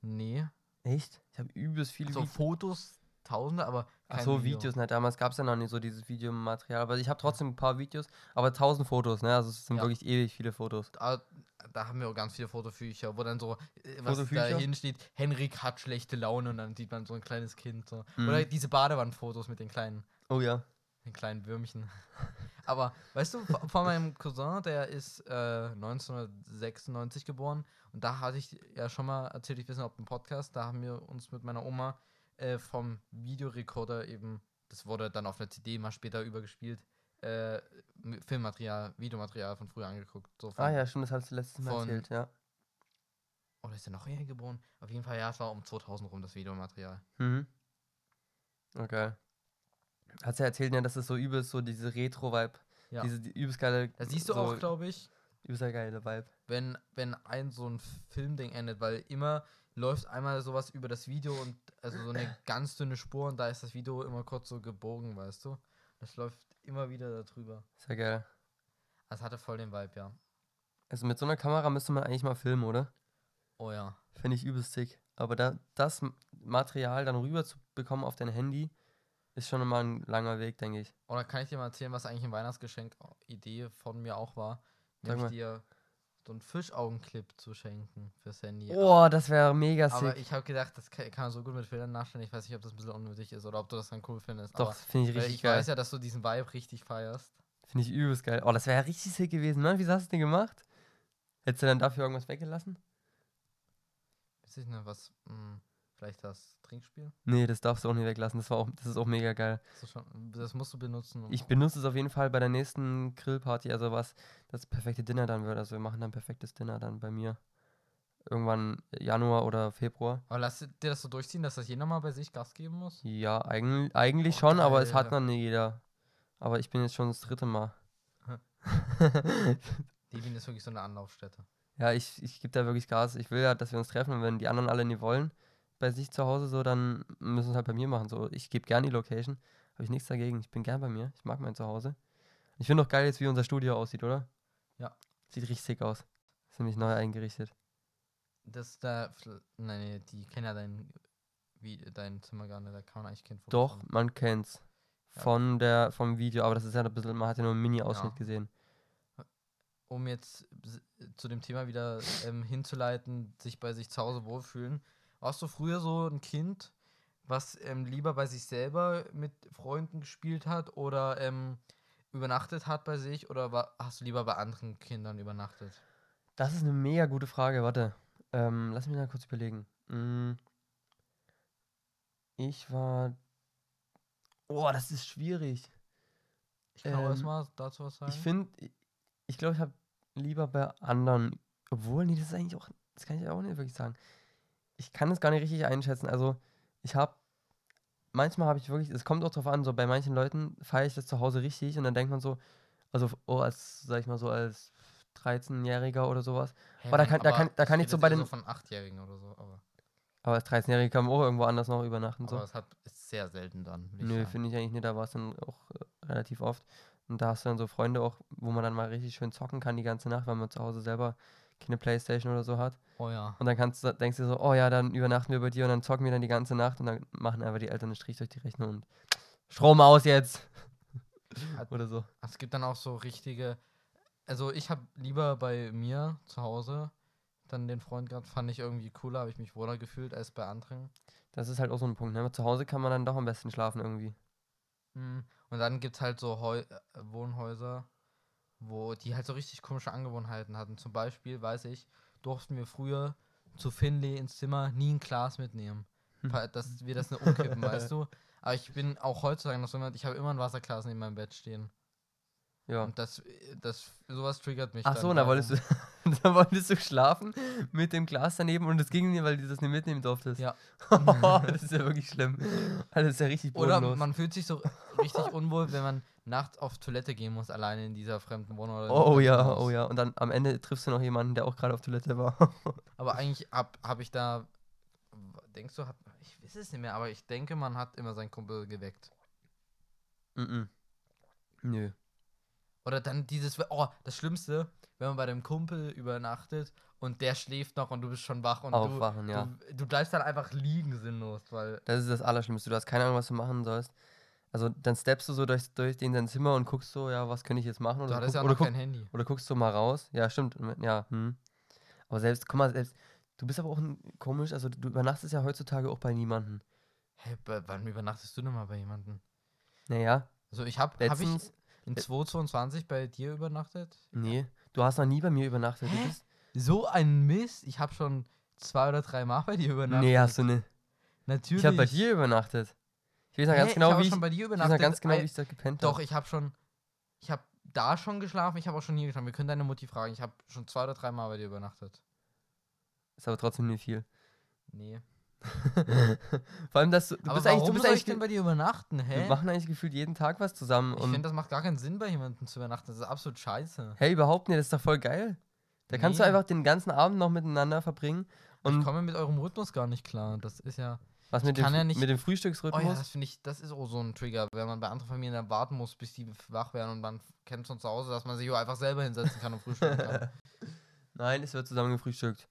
Nee.
Echt? Ich habe übelst viele
So
Videos.
Fotos, tausende, aber.
Ach so,
Video.
Videos, ne? Damals gab es ja noch nicht so dieses Videomaterial. Aber ich habe trotzdem ein paar Videos, aber tausend Fotos, ne? Also es sind
Ja.
wirklich ewig viele Fotos.
da, da haben wir auch ganz viele Fotobücher, wo dann so, äh, was da hinsteht, Henrik hat schlechte Laune und dann sieht man so ein kleines Kind. So.
Mhm.
Oder diese Badewandfotos mit den kleinen,
Oh ja.
den kleinen Würmchen. <laughs> Aber weißt du, von meinem Cousin, der ist äh, 1996 geboren und da hatte ich ja schon mal erzählt, ich nicht, ob im Podcast, da haben wir uns mit meiner Oma äh, vom Videorekorder eben, das wurde dann auf einer CD mal später übergespielt, äh, Filmmaterial, Videomaterial von früher angeguckt. So von,
Ah ja, stimmt, das hast du letztes Mal
von-
erzählt, ja.
Oder ist er noch eher geboren? Auf jeden Fall, ja, es war um 2000 rum, das Videomaterial.
Mhm. Okay. Hast ja erzählt, ja, dass es so übelst so diese Retro-Vibe,
Ja.
diese die übelst geile.
Da siehst du
so
auch, glaube ich,
Übelst geile Vibe.
wenn, wenn ein so ein Filmding endet, weil immer läuft einmal sowas über das Video und also so eine ganz dünne Spur und da ist das Video immer kurz so gebogen, weißt du? Das läuft immer wieder darüber.
Sehr geil.
Das hatte voll den Vibe, ja.
Also mit so einer Kamera müsste man eigentlich mal filmen, oder?
Oh ja.
Finde ich übelst sick. Aber da, das Material dann rüber zu bekommen auf dein Handy, ist schon mal ein langer Weg, denke ich.
Oder kann ich dir mal erzählen, was eigentlich ein Weihnachtsgeschenk Idee von mir auch war?
Sag
Nämlich
mal.
dir so einen Fischaugenclip zu schenken fürs Handy.
Oh, das wäre mega
Aber
sick.
ich habe gedacht, das kann, kann man so gut mit Filtern nachstellen. Ich weiß nicht, ob das ein bisschen unnötig ist oder ob du das dann cool findest.
Doch,
aber
finde ich
weil
richtig
ich
geil.
weiß ja, dass du diesen Vibe richtig feierst.
Finde ich übelst geil. Oh, das wäre ja richtig sick gewesen. Mann, wie hast du den gemacht? Hättest du dann dafür irgendwas weggelassen?
Weiß ich nicht, was, mh, vielleicht das Trinkspiel?
Nee, das darfst du auch nicht weglassen. Das, war auch, das ist auch mega geil.
Das, schon, das musst du benutzen.
Ich benutze es auf jeden Fall bei der nächsten Grillparty, also was das perfekte Dinner dann wird. Also wir machen dann perfektes Dinner dann bei mir. Irgendwann Januar oder Februar.
aber lass dir das so durchziehen, dass das jeder mal bei sich Gas geben muss?
Ja, eigentlich, eigentlich
Oh,
schon, aber es hat
geil.
noch nie jeder. Aber ich bin jetzt schon das dritte Mal. <laughs>
Devin ist wirklich so eine Anlaufstätte.
ja, ich, ich gebe da wirklich Gas. Ich will ja, dass wir uns treffen und wenn die anderen alle nie wollen, bei sich zu Hause so, dann müssen es halt bei mir machen. So, ich gebe gern die Location. Habe ich nichts dagegen. Ich bin gern bei mir. Ich mag mein Zuhause. Ich finde auch geil jetzt, wie unser Studio aussieht, oder?
Ja.
Sieht richtig sick aus. Ist nämlich neu eingerichtet.
Das Fl- nein, nee, die kennen ja dein, wie, dein Zimmer gar nicht, da kann man eigentlich kein Foto
Doch,
von.
man kennt's.
Ja.
Von der, vom Video, aber das ist ja ein bisschen, man hat ja nur einen Mini-Ausschnitt
Ja.
gesehen.
Um jetzt zu dem Thema wieder ähm, hinzuleiten, sich bei sich zu Hause wohlfühlen. Warst du früher so ein Kind, was ähm, lieber bei sich selber mit Freunden gespielt hat oder ähm, übernachtet hat bei sich oder war, hast du lieber bei anderen Kindern übernachtet?
Das ist eine mega gute Frage, warte. Ähm, lass mich mal kurz überlegen. Mm. Ich war. Oh, das ist schwierig.
Ich kann auch
Ähm,
erstmal dazu was sagen.
Ich finde, ich glaube, ich habe lieber bei anderen. Obwohl, nee, das ist eigentlich auch. Das kann ich auch nicht wirklich sagen. Ich kann es gar nicht richtig einschätzen. Also, ich habe. Manchmal habe ich wirklich. Es kommt auch drauf an, so bei manchen Leuten feiere ich das zu Hause richtig und dann denkt man so. Also, oh, als, sag ich mal so, als 13-Jähriger oder sowas.
Hä,
aber da kann- da kann- da kann ich so bei den-
von Achtjährigen oder so, aber,
Aber als 13-Jähriger kann man auch irgendwo anders noch übernachten. So.
aber es hat, ist sehr selten dann.
Nö, finde ich eigentlich nicht. Da war es dann auch äh, relativ oft. Und da hast du dann so Freunde auch, wo man dann mal richtig schön zocken kann die ganze Nacht, weil man zu Hause selber keine Playstation oder so hat.
Oh ja.
Und dann kannst du, denkst du so, oh ja, dann übernachten wir bei dir und dann zocken wir dann die ganze Nacht und dann machen einfach die Eltern einen Strich durch die Rechnung und Strom aus jetzt. <laughs> Oder so.
Es gibt dann auch so richtige. Also ich habe lieber bei mir zu Hause dann den Freund gehabt, fand ich irgendwie cooler, habe ich mich wohler gefühlt als bei anderen.
Das ist halt auch so ein Punkt. Ne? Zu Hause kann man dann doch am besten schlafen irgendwie.
Mm, Und dann gibt es halt so Heu äh, Wohnhäuser, wo die halt so richtig komische Angewohnheiten hatten. Zum Beispiel, weiß ich, durften wir früher zu Finley ins Zimmer nie ein Glas mitnehmen.
Hm.
Dass wir das nicht umkippen, <laughs> weißt du? Aber ich bin auch heutzutage noch so jemand, ich habe immer ein Wasserglas neben meinem Bett stehen.
Ja.
Und das, das, sowas triggert mich.
Ach so, da wolltest du, <laughs> da wolltest du schlafen mit dem Glas daneben und es ging nicht, weil du das nicht mitnehmen durftest.
Ja. <laughs>
das ist ja wirklich schlimm. Das ist ja richtig
Oder
bodenlos.
man fühlt sich so richtig unwohl, wenn man nachts auf Toilette gehen muss, alleine in dieser fremden Wohnung. Oder
Oh
diesem
ja,
Haus.
oh ja. Und dann am Ende triffst du noch jemanden, der auch gerade auf Toilette war. <laughs>
Aber eigentlich habe hab ich da. Denkst du, hat, ich weiß es nicht mehr, aber ich denke, man hat immer seinen Kumpel geweckt.
Mhm. Nö.
Oder dann dieses, oh, das Schlimmste, wenn man bei dem Kumpel übernachtet und der schläft noch und du bist schon wach und
Aufwachen,
du,
ja.
du, du bleibst dann einfach liegen sinnlos, weil.
Das ist das Allerschlimmste. Du hast keine Ahnung, was du machen sollst. Also dann steppst du so durch, durch den sein Zimmer und guckst so, ja, was könnte ich jetzt machen?
Du
Oder,
hattest
guck,
ja auch
oder, guck,
Handy.
oder guckst du mal raus. Ja, stimmt. Ja, hm. Aber selbst, guck mal, selbst, du bist aber auch ein, komisch, also du übernachtest ja heutzutage auch bei niemandem.
Hä, bei- wann übernachtest du denn mal bei jemandem?
Naja,
Also ich habe hab ich in 222 bei dir übernachtet.
nee, du hast noch nie bei mir übernachtet.
So ein Mist. Ich habe schon zwei oder drei Mal bei dir übernachtet.
nee, hast du nicht.
Natürlich.
Ich habe bei dir übernachtet. Ich weiß noch
Hä?
ganz
ich
genau,
habe
wie ich,
schon bei dir
ich weiß
übernachtet.
noch ganz genau, wie ich da gepennt
Doch,
habe.
ich habe schon. Ich habe da schon geschlafen. Ich habe auch schon hier geschlafen. Wir können deine Mutti fragen. Ich habe schon zwei oder drei Mal bei dir übernachtet.
Ist aber trotzdem nicht viel.
Nee. <laughs>
Vor allem, dass du, du
Aber
bist eigentlich, du bist
soll
eigentlich,
ich denn bei dir übernachten?
wir
Hä?
machen eigentlich gefühlt jeden Tag was zusammen
Ich finde, das macht gar keinen Sinn, bei jemandem zu übernachten. Das ist absolut scheiße.
hey, überhaupt nicht, das ist doch voll geil. Da kannst du
Nee.
einfach den ganzen Abend noch miteinander verbringen.
ich
Und
komme mit eurem Rhythmus gar nicht klar. Das ist ja.
Was mit dem,
kann ja nicht-
mit dem
Oh
Frühstücksrhythmus?
ja, das finde ich, das ist auch so ein Trigger, wenn man bei anderen Familien dann warten muss, bis die wach werden und man kennt es von zu Hause, dass man sich auch einfach selber hinsetzen kann und frühstücken kann. <laughs>
Nein, es wird zusammen gefrühstückt.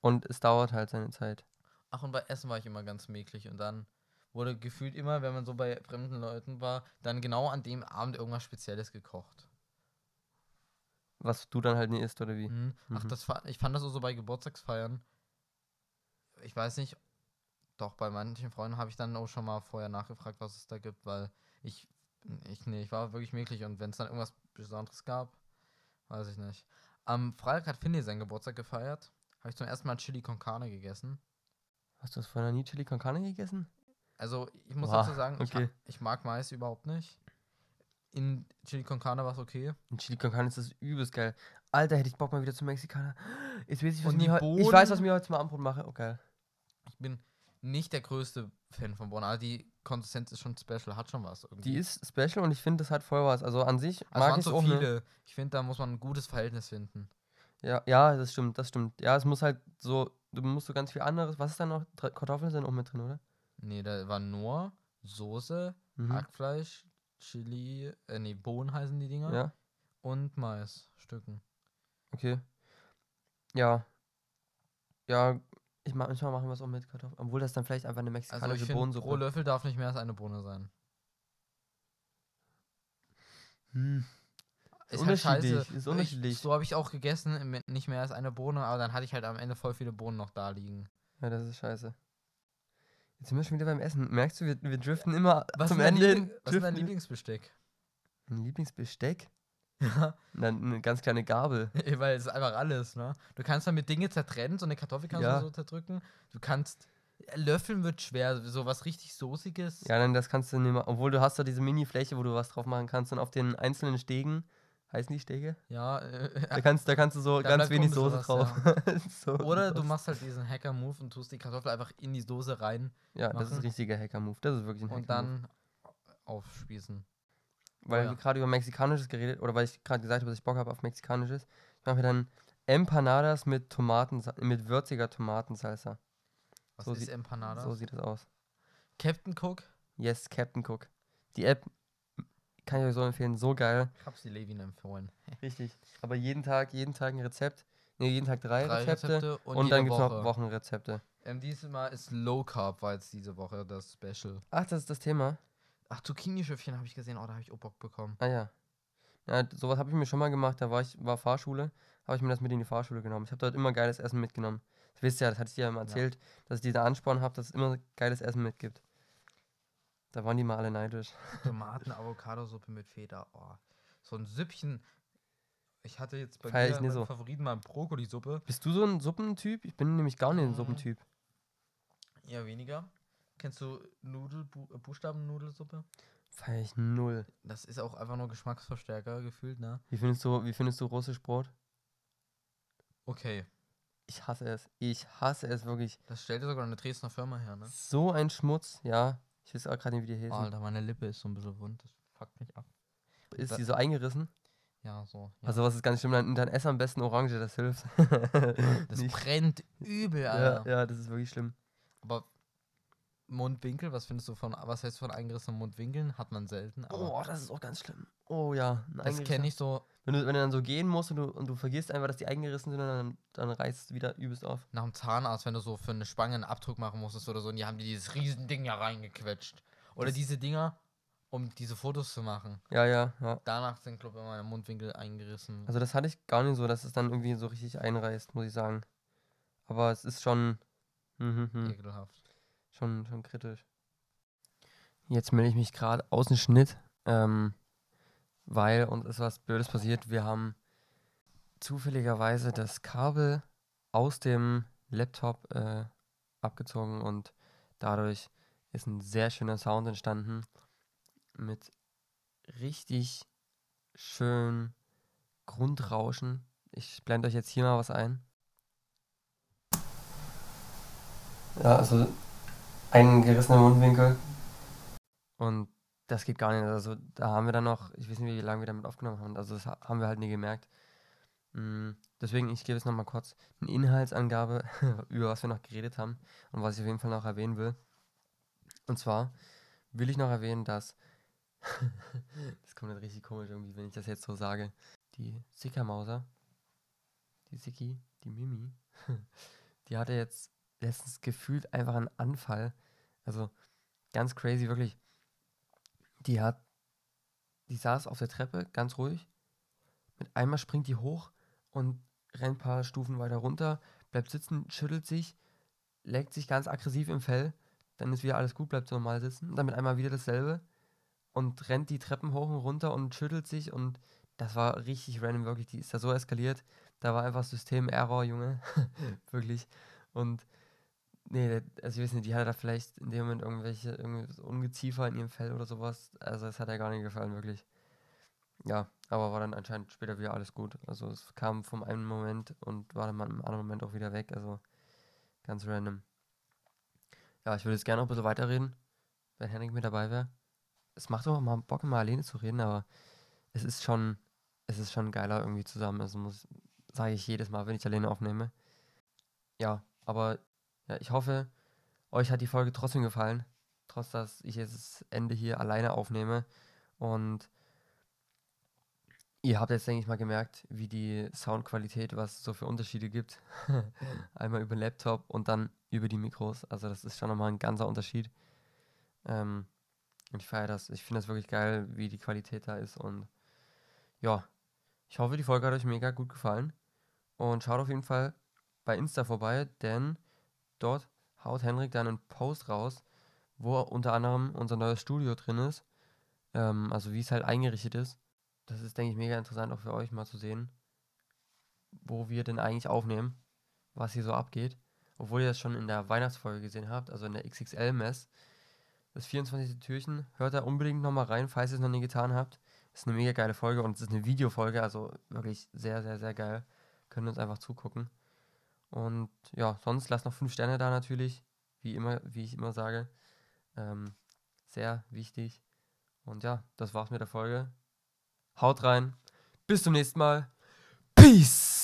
Und es dauert halt seine Zeit.
Ach, und bei Essen war ich immer ganz mäklig und dann wurde gefühlt immer, wenn man so bei fremden Leuten war, dann genau an dem Abend irgendwas Spezielles gekocht.
Was du dann halt nie isst, oder wie?
Mhm. Ach,
Mhm.
das ich fand das auch so bei Geburtstagsfeiern. Ich weiß nicht, doch bei manchen Freunden habe ich dann auch schon mal vorher nachgefragt, was es da gibt, weil ich, ich, nee, ich war wirklich mäklig und wenn es dann irgendwas Besonderes gab, weiß ich nicht. Am Freitag hat Finley seinen Geburtstag gefeiert. Habe ich zum ersten Mal Chili con Carne gegessen.
Hast du das vorher nie Chili con Carne gegessen?
Also, ich muss
Oha,
dazu sagen, ich,
okay.
ich mag Mais überhaupt nicht. In Chili con Carne war es okay.
In Chili con Carne ist das übelst geil. Alter, hätte ich Bock mal wieder zum Mexikaner. Jetzt weiß ich, was
Und
ich mir Ich weiß, was ich mir heute zum Abendbrot mache. Oh, geil.
Ich bin nicht der größte Fan von Bohnen, aber die Konsistenz ist schon special, hat schon was irgendwie.
Die ist special und ich finde, das hat voll was. Also an sich
also
mag
waren
ich
so
auch ne?
viele. Ich finde, da muss man ein gutes Verhältnis finden.
Ja, ja, das stimmt, das stimmt. Ja, es muss halt so, du musst so ganz viel anderes. Was ist da noch? Kartoffeln sind auch mit drin, oder?
Nee, da war nur Soße,
Mhm.
Hackfleisch, Chili, äh, nee, Bohnen heißen die Dinger
Ja,
und Maisstücken.
okay. Ja. Ja, ich manchmal machen wir es auch mit Kartoffeln. Obwohl das dann vielleicht einfach eine
Also ich
mexikanische
finde, pro
Bohnensuppe.
Löffel darf nicht mehr als eine Bohne sein.
Hm.
Ist halt scheiße.
unterschiedlich, ist unterschiedlich.
Ich, so habe ich auch gegessen, nicht mehr als eine Bohne, aber dann hatte ich halt am Ende voll viele Bohnen noch da liegen.
Ja, das ist scheiße. Jetzt sind wir schon wieder beim Essen. Merkst du, wir, wir driften immer
Was,
zum
ist dein,
Ende hin.
was ist dein Lieblingsbesteck?
Mein Lieblingsbesteck?
Ja,
Dann eine ganz kleine Gabel. <laughs>
weil es ist einfach alles, ne? Du kannst damit Dinge zertrennen, so eine Kartoffel kannst
Ja.
du so zerdrücken. Du kannst. Löffeln wird schwer, so was richtig Soßiges.
Ja, dann das kannst du nicht mehr. Obwohl du hast da diese Mini-Fläche, wo du was drauf machen kannst. Und auf den einzelnen Stegen, heißen die Stege?
Ja, äh,
Da kannst, da kannst du so <laughs> ganz wenig Soße
bisschen
drauf.
was, <laughs>
so,
Oder du machst halt diesen Hacker-Move und tust die Kartoffel einfach in die Soße rein
Ja, das ist
machen.
ein richtiger Hacker-Move. Das ist wirklich ein
und
Hacker-Move.
dann aufspießen.
Weil
ja.
wir gerade über Mexikanisches geredet, oder weil ich gerade gesagt habe, dass ich Bock habe auf Mexikanisches. Ich mache mir dann Empanadas mit Tomaten, mit würziger Tomatensalsa.
Was
So
ist
sieht-
Empanada?
So sieht das aus.
Captain Cook?
Yes, Captain Cook. Die App kann ich euch so empfehlen, so geil.
Ich hab's die Levin empfohlen. <laughs>
Richtig. Aber jeden Tag, jeden Tag ein Rezept. Ne, jeden Tag drei,
Drei
Rezepte.
Rezepte und,
Und, dann gibt es
Woche.
noch Wochenrezepte.
Ähm, dieses Mal ist Low Carb, war jetzt diese Woche das Special.
Ach, das ist das Thema.
Ach, Zucchini-Schöpfchen habe ich gesehen. Oh, da habe ich auch Bock bekommen.
Ah ja. Ja, sowas habe ich mir schon mal gemacht. Da war ich, war Fahrschule, habe ich mir das mit in die Fahrschule genommen. Ich habe dort immer geiles Essen mitgenommen. Das wisst ihr ja, das hatte ich dir ja immer erzählt, dass ich dieser Ansporn habe, dass es immer geiles Essen mitgibt. Da waren die mal alle neidisch. <laughs>
Tomaten-Avocado-Suppe mit Feta. Oh, so ein Süppchen. Ich hatte jetzt bei
Feier
mir
so.
Favoriten mal Brokkoli-Suppe.
Bist du so ein Suppentyp? Ich bin nämlich gar nicht ein
Mm.
Suppentyp.
Eher weniger. Kennst du Nudel, Bu äh, Buchstaben-Nudelsuppe?
Feier ich null.
Das ist auch einfach nur Geschmacksverstärker gefühlt, ne?
Wie findest du, wie findest du russisch Brot?
Okay.
Ich hasse es. Ich hasse es wirklich.
Das stellt ja sogar eine Dresdner Firma her, ne?
So ein Schmutz, ja. Ich weiß auch gerade nicht, wie die heißen.
Alter, meine Lippe ist so ein bisschen wund. Das fuckt mich ab.
ist die so eingerissen?
Ja, so. Ja.
Also was ist ganz schlimm, dann, dann ess am besten Orange, das hilft.
das <laughs> brennt übel,
ja,
Alter.
ja, das ist wirklich schlimm.
Aber Mundwinkel, was findest du von, was heißt von eingerissenen Mundwinkeln? Hat man selten,
Oh, das ist auch ganz schlimm. Oh ja.
das kenne ich so
Wenn du, wenn du dann so gehen musst und du, und du vergisst einfach, dass die eingerissen sind, dann, dann reißt es wieder übelst auf.
nach dem Zahnarzt, wenn du so für eine Spange einen Abdruck machen musstest oder so, und die haben dir dieses riesen Ding ja reingequetscht. Oder
Das-
diese Dinger, um diese Fotos zu machen.
Ja, ja, ja.
Danach sind, glaube ich, immer meine Mundwinkel eingerissen.
Also das hatte ich gar nicht so, dass es dann irgendwie so richtig einreißt, muss ich sagen. Aber es ist schon, mhm, mhm,
ekelhaft.
Schon, schon kritisch. Jetzt melde ich mich gerade aus dem Schnitt, ähm, weil uns ist was Blödes passiert. Wir haben zufälligerweise das Kabel aus dem Laptop äh, abgezogen und dadurch ist ein sehr schöner Sound entstanden mit richtig schön Grundrauschen. Ich blende euch jetzt hier mal was ein. Ja, also ein gerissener Mundwinkel. Und das geht gar nicht. Also da haben wir dann noch, ich weiß nicht, wie lange wir damit aufgenommen haben. Also das ha- haben wir halt nie gemerkt. Mm, deswegen, ich gebe jetzt nochmal kurz eine Inhaltsangabe, <laughs> über was wir noch geredet haben und was ich auf jeden Fall noch erwähnen will. Und zwar will ich noch erwähnen, dass. <laughs> das kommt jetzt richtig komisch irgendwie, wenn ich das jetzt so sage. Die Sickermauser, die Sicki, die Mimi, <laughs> die hatte jetzt letztens gefühlt einfach einen Anfall. Also ganz crazy, wirklich. Die hat. Die saß auf der Treppe, ganz ruhig. Mit einmal springt die hoch und rennt ein paar Stufen weiter runter, bleibt sitzen, schüttelt sich, leckt sich ganz aggressiv im Fell, dann ist wieder alles gut, bleibt so normal sitzen, dann mit einmal wieder dasselbe und rennt die Treppen hoch und runter und schüttelt sich und das war richtig random, wirklich, die ist da so eskaliert, da war einfach System-Error, Junge, <laughs> wirklich und nee, also ich weiß nicht, die hatte da vielleicht in dem Moment irgendwelche, irgendwelche Ungeziefer in ihrem Fell oder sowas, also das hat ja gar nicht gefallen, wirklich. Ja, aber war dann anscheinend später wieder alles gut. Also es kam vom einen Moment und war dann im anderen Moment auch wieder weg. Also ganz random. Ja, ich würde jetzt gerne noch ein bisschen weiterreden, wenn Henrik mit dabei wäre. Es macht auch mal Bock, mal alleine zu reden, aber es ist schon, es ist schon geiler irgendwie zusammen. Also muss, sage ich jedes Mal, wenn ich alleine aufnehme. Ja, aber ja, ich hoffe, euch hat die Folge trotzdem gefallen. Trotz dass ich jetzt das Ende hier alleine aufnehme. Und Ihr habt jetzt, denke ich mal, gemerkt, wie die Soundqualität, was es so für Unterschiede gibt. <laughs> Einmal über den Laptop und dann über die Mikros. Also das ist schon nochmal ein ganzer Unterschied. Ähm, und ich feiere das. Ich finde das wirklich geil, wie die Qualität da ist. Und ja, ich hoffe, die Folge hat euch mega gut gefallen. Und schaut auf jeden Fall bei Insta vorbei, denn dort haut Henrik dann einen Post raus, wo unter anderem unser neues Studio drin ist. Ähm, also wie es halt eingerichtet ist das ist, denke ich, mega interessant auch für euch mal zu sehen, wo wir denn eigentlich aufnehmen, was hier so abgeht. Obwohl ihr das schon in der Weihnachtsfolge gesehen habt, also in der XXL-Mess. Das 24. Türchen, hört da unbedingt nochmal rein, falls ihr es noch nie getan habt. Ist eine mega geile Folge und es ist eine Videofolge, also wirklich sehr, sehr, sehr geil. Können uns einfach zugucken. Und ja, sonst lasst noch 5 Sterne da natürlich, wie immer, wie ich immer sage. Ähm, sehr wichtig. Und ja, das war's mit der Folge. Haut rein. Bis zum nächsten Mal. Peace.